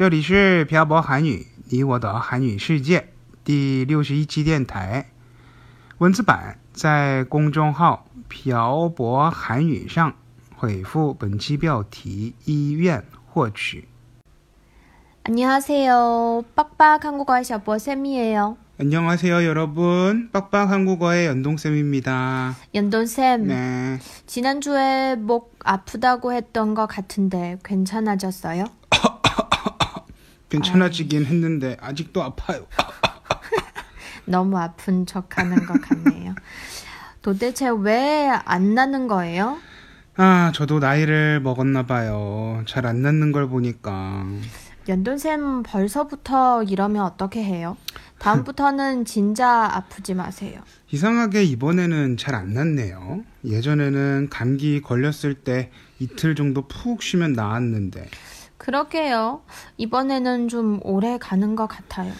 这里是漂泊韩语，你我的韩语世界第六十一期电台。文字版在公众号“漂泊韩语”上回复本期标题“医院”获取。 안녕하세요. 빡빡 한국어의 샤보 쌤이에요. 안녕하세요, 여러분. 빡빡 한국어의 연동쌤입니다. 연돈쌤, 네. 지난주에 목 아프다고 했던 것 같은데 괜찮아졌어요? 괜찮아지긴 했는데 아직도 아파요. 너무 아픈 척 하는 것 같네요. 도대체 왜 안 낫는 거예요? 아, 저도 나이를 먹었나 봐요. 잘 안 낫는 걸 보니까. 연돈쌤 벌써부터 이러면 어떻게 해요? 다음부터는 진짜 아프지 마세요. 이상하게 이번에는 잘 안 낫네요. 예전에는 감기 걸렸을 때 이틀 정도 푹 쉬면 나았는데. 그러게요. 이번에는 좀 오래 가는 것 같아요.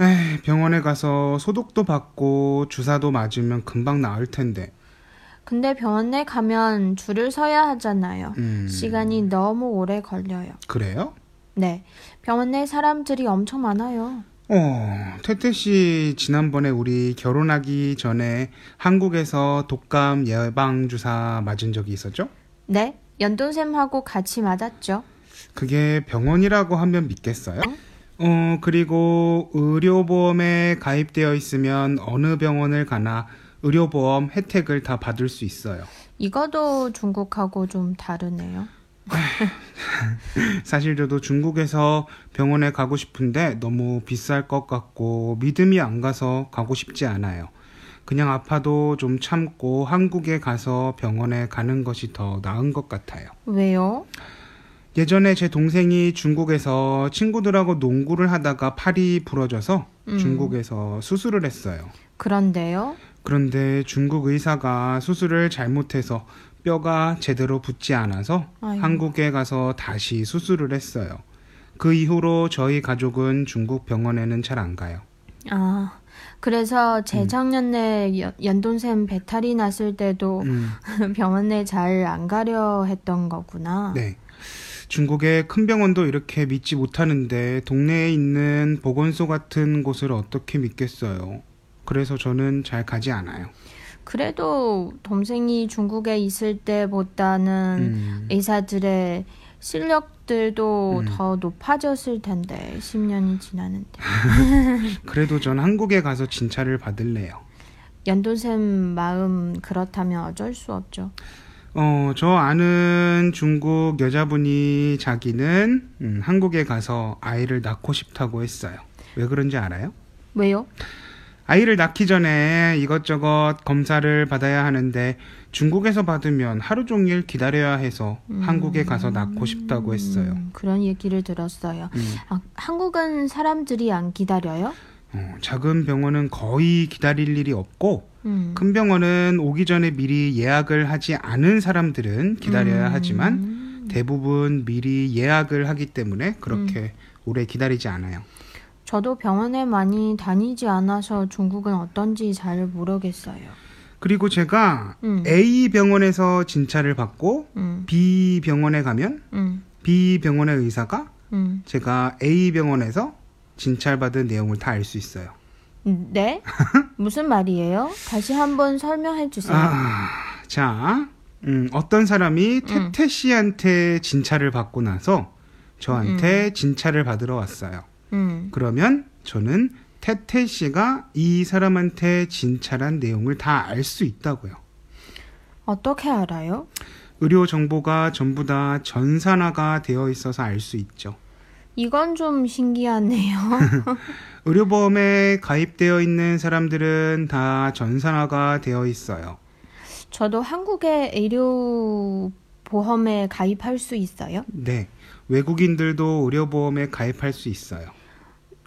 에이, 병원에 가서 소독도 받고 주사도 맞으면 금방 나을 텐데. 근데 병원에 가면 줄을 서야 하잖아요. 음, 시간이 너무 오래 걸려요. 그래요? 네. 병원에 사람들이 엄청 많아요. 어, 태태 씨 지난번에 우리 결혼하기 전에 한국에서 독감 예방 주사 맞은 적이 있었죠? 네. 연돈쌤하고 같이 맞았죠. 그게 병원이라고 하면 믿겠어요? 어, 그리고 의료보험에 가입되어 있으면 어느 병원을 가나 의료보험 혜택을 다 받을 수 있어요. 이거도 중국하고 좀 다르네요. 사실 저도 중국에서 병원에 가고 싶은데 너무 비쌀 것 같고 믿음이 안 가서 가고 싶지 않아요. 그냥 아파도 좀 참고 한국에 가서 병원에 가는 것이 더 나은 것 같아요. 왜요? 예전에 제 동생이 중국에서 친구들하고 농구를 하다가 팔이 부러져서 음. 중국에서 수술을 했어요. 그런데요? 그런데 중국 의사가 수술을 잘못해서 뼈가 제대로 붙지 않아서 아이고. 한국에 가서 다시 수술을 했어요. 그 이후로 저희 가족은 중국 병원에는 잘 안 가요. 아, 그래서 재작년에 연- 연돈쌤 배탈이 났을 때도 음, 병원에 잘 안 가려 했던 거구나. 네. 중국의 큰 병원도 이렇게 믿지 못하는데 동네에 있는 보건소 같은 곳을 어떻게 믿겠어요. 그래서 저는 잘 가지 않아요. 그래도 동생이 중국에 있을 때보다는 음, 의사들의 실력들도 음. 더 높아졌을 텐데 10년이 지나는데 그래도 전 한국에 가서 진찰을 받을래요. 연돈쌤 마음 그렇다면 어쩔 수 없죠. 어, 저 아는 중국 여자분이 자기는 음, 한국에 가서 아이를 낳고 싶다고 했어요. 왜 그런지 알아요? 왜요? 아이를 낳기 전에 이것저것 검사를 받아야 하는데 중국에서 받으면 하루 종일 기다려야 해서 한국에 가서 낳고 싶다고 했어요. 음, 그런 얘기를 들었어요. 음, 아, 한국은 사람들이 안 기다려요? 어, 작은 병원은 거의 기다릴 일이 없고 음. 큰 병원은 오기 전에 미리 예약을 하지 않은 사람들은 기다려야 음. 하지만 대부분 미리 예약을 하기 때문에 그렇게 오래 기다리지 않아요. 저도 병원에 많이 다니지 않아서 중국은 어떤지 잘 모르겠어요. 그리고 제가 음. A 병원에서 진찰을 받고 음, B 병원에 가면 음, B 병원의 의사가 음. 제가 A 병원에서 진찰받은 내용을 다 알 수 있어요. 네? 무슨 말이에요? 다시 한번 설명해 주세요. 아, 자, 음, 어떤 사람이 음. 태태 씨한테 진찰을 받고 나서 저한테 진찰을 받으러 왔어요. 음, 그러면 저는 태태 씨가 이 사람한테 진찰한 내용을 다 알 수 있다고요. 어떻게 알아요? 의료 정보가 전부 다 전산화가 되어 있어서 알 수 있죠. 이건 좀 신기하네요. 의료보험에 가입되어 있는 사람들은 다 전산화가 되어 있어요. 저도 한국의 의료 보험에 가입할 수 있어요? 네. 외국인들도 의료보험에 가입할 수 있어요.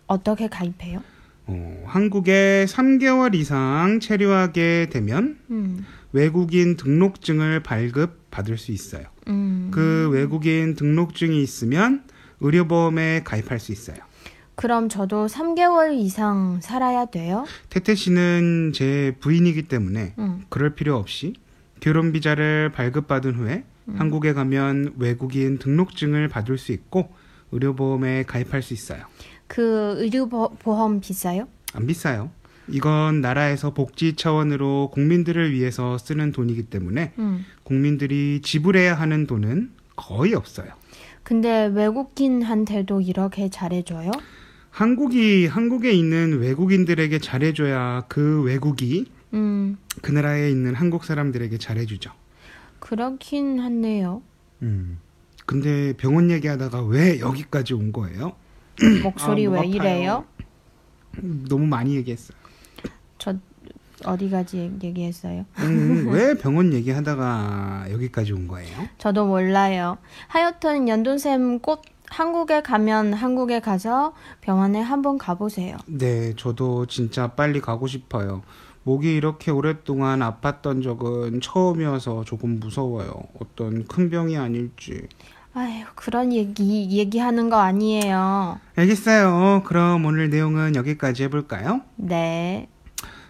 어떻게 가입해요? 어, 한국에 3개월 이상 체류하게 되면 음, 외국인 등록증을 발급 받을 수 있어요. 음. 그 외국인 등록증이 있으면 의료보험에 가입할 수 있어요. 그럼 저도 3개월 이상 살아야 돼요? 태태 씨는 제 부인이기 때문에 음. 그럴 필요 없이 결혼 비자를 발급받은 후에 한국에 가면 외국인 등록증을 받을 수 있고 의료보험에 가입할 수 있어요. 그 의료 보- 보험 비싸요? 안 비싸요. 이건 나라에서 복지 차원으로 국민들을 위해서 쓰는 돈이기 때문에 음. 국민들이 지불해야 하는 돈은 거의 없어요. 근데 외국인한테도 이렇게 잘해줘요? 한국이 한국에 있는 외국인들에게 잘해줘야 그 외국이 음, 그 나라에 있는 한국 사람들에게 잘해주죠. 그렇긴 한데요. 음. 근데 병원 얘기하다가 왜 여기까지 온 거예요? 목소리 아, 목왜 아파요. 이래요? 음, 너무 많이 얘기했어요. 저 어디까지 얘기했어요? 음, 왜 병원 얘기하다가 여기까지 온 거예요? 저도 몰라요. 하여튼 연돈쌤 꼭 한국에 가면 한국에 가서 병원에 한번 가보세요. 네, 저도 진짜 빨리 가고 싶어요. 목이 이렇게 오랫동안 아팠던 적은 처음이어서 조금 무서워요. 어떤 큰 병이 아닐지. 아휴, 그런 얘기, 얘기하는 거 아니에요. 알겠어요. 그럼 오늘 내용은 여기까지 해볼까요? 네.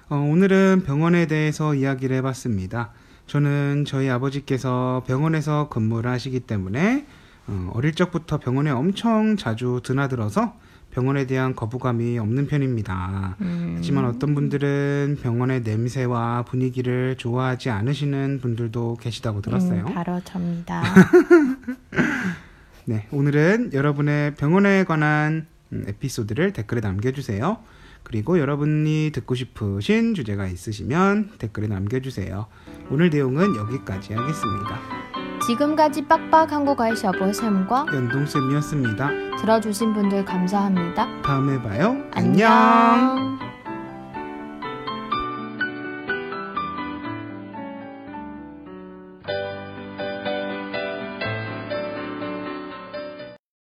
어, 오늘은 병원에 대해서 이야기를 해봤습니다. 저는 저희 아버지께서 병원에서 근무를 하시기 때문에 어, 어릴 적부터 병원에 엄청 자주 드나들어서 병원에 대한 거부감이 없는 편입니다. 음, 하지만 어떤 분들은 병원의 냄새와 분위기를 좋아하지 않으시는 분들도 계시다고 들었어요. 음, 바로 접니다. 네, 오늘은 여러분의 병원에 관한 음, 에피소드를 댓글에 남겨주세요. 그리고 여러분이 듣고 싶으신 주제가 있으시면 댓글에 남겨주세요. 오늘 내용은 여기까지 하겠습니다. 지금까지 빡빡 한국어의 셔보쌤과 연동쌤이었습니다. 들어주신 분들 감사합니다. 다음에 봐요. 안녕.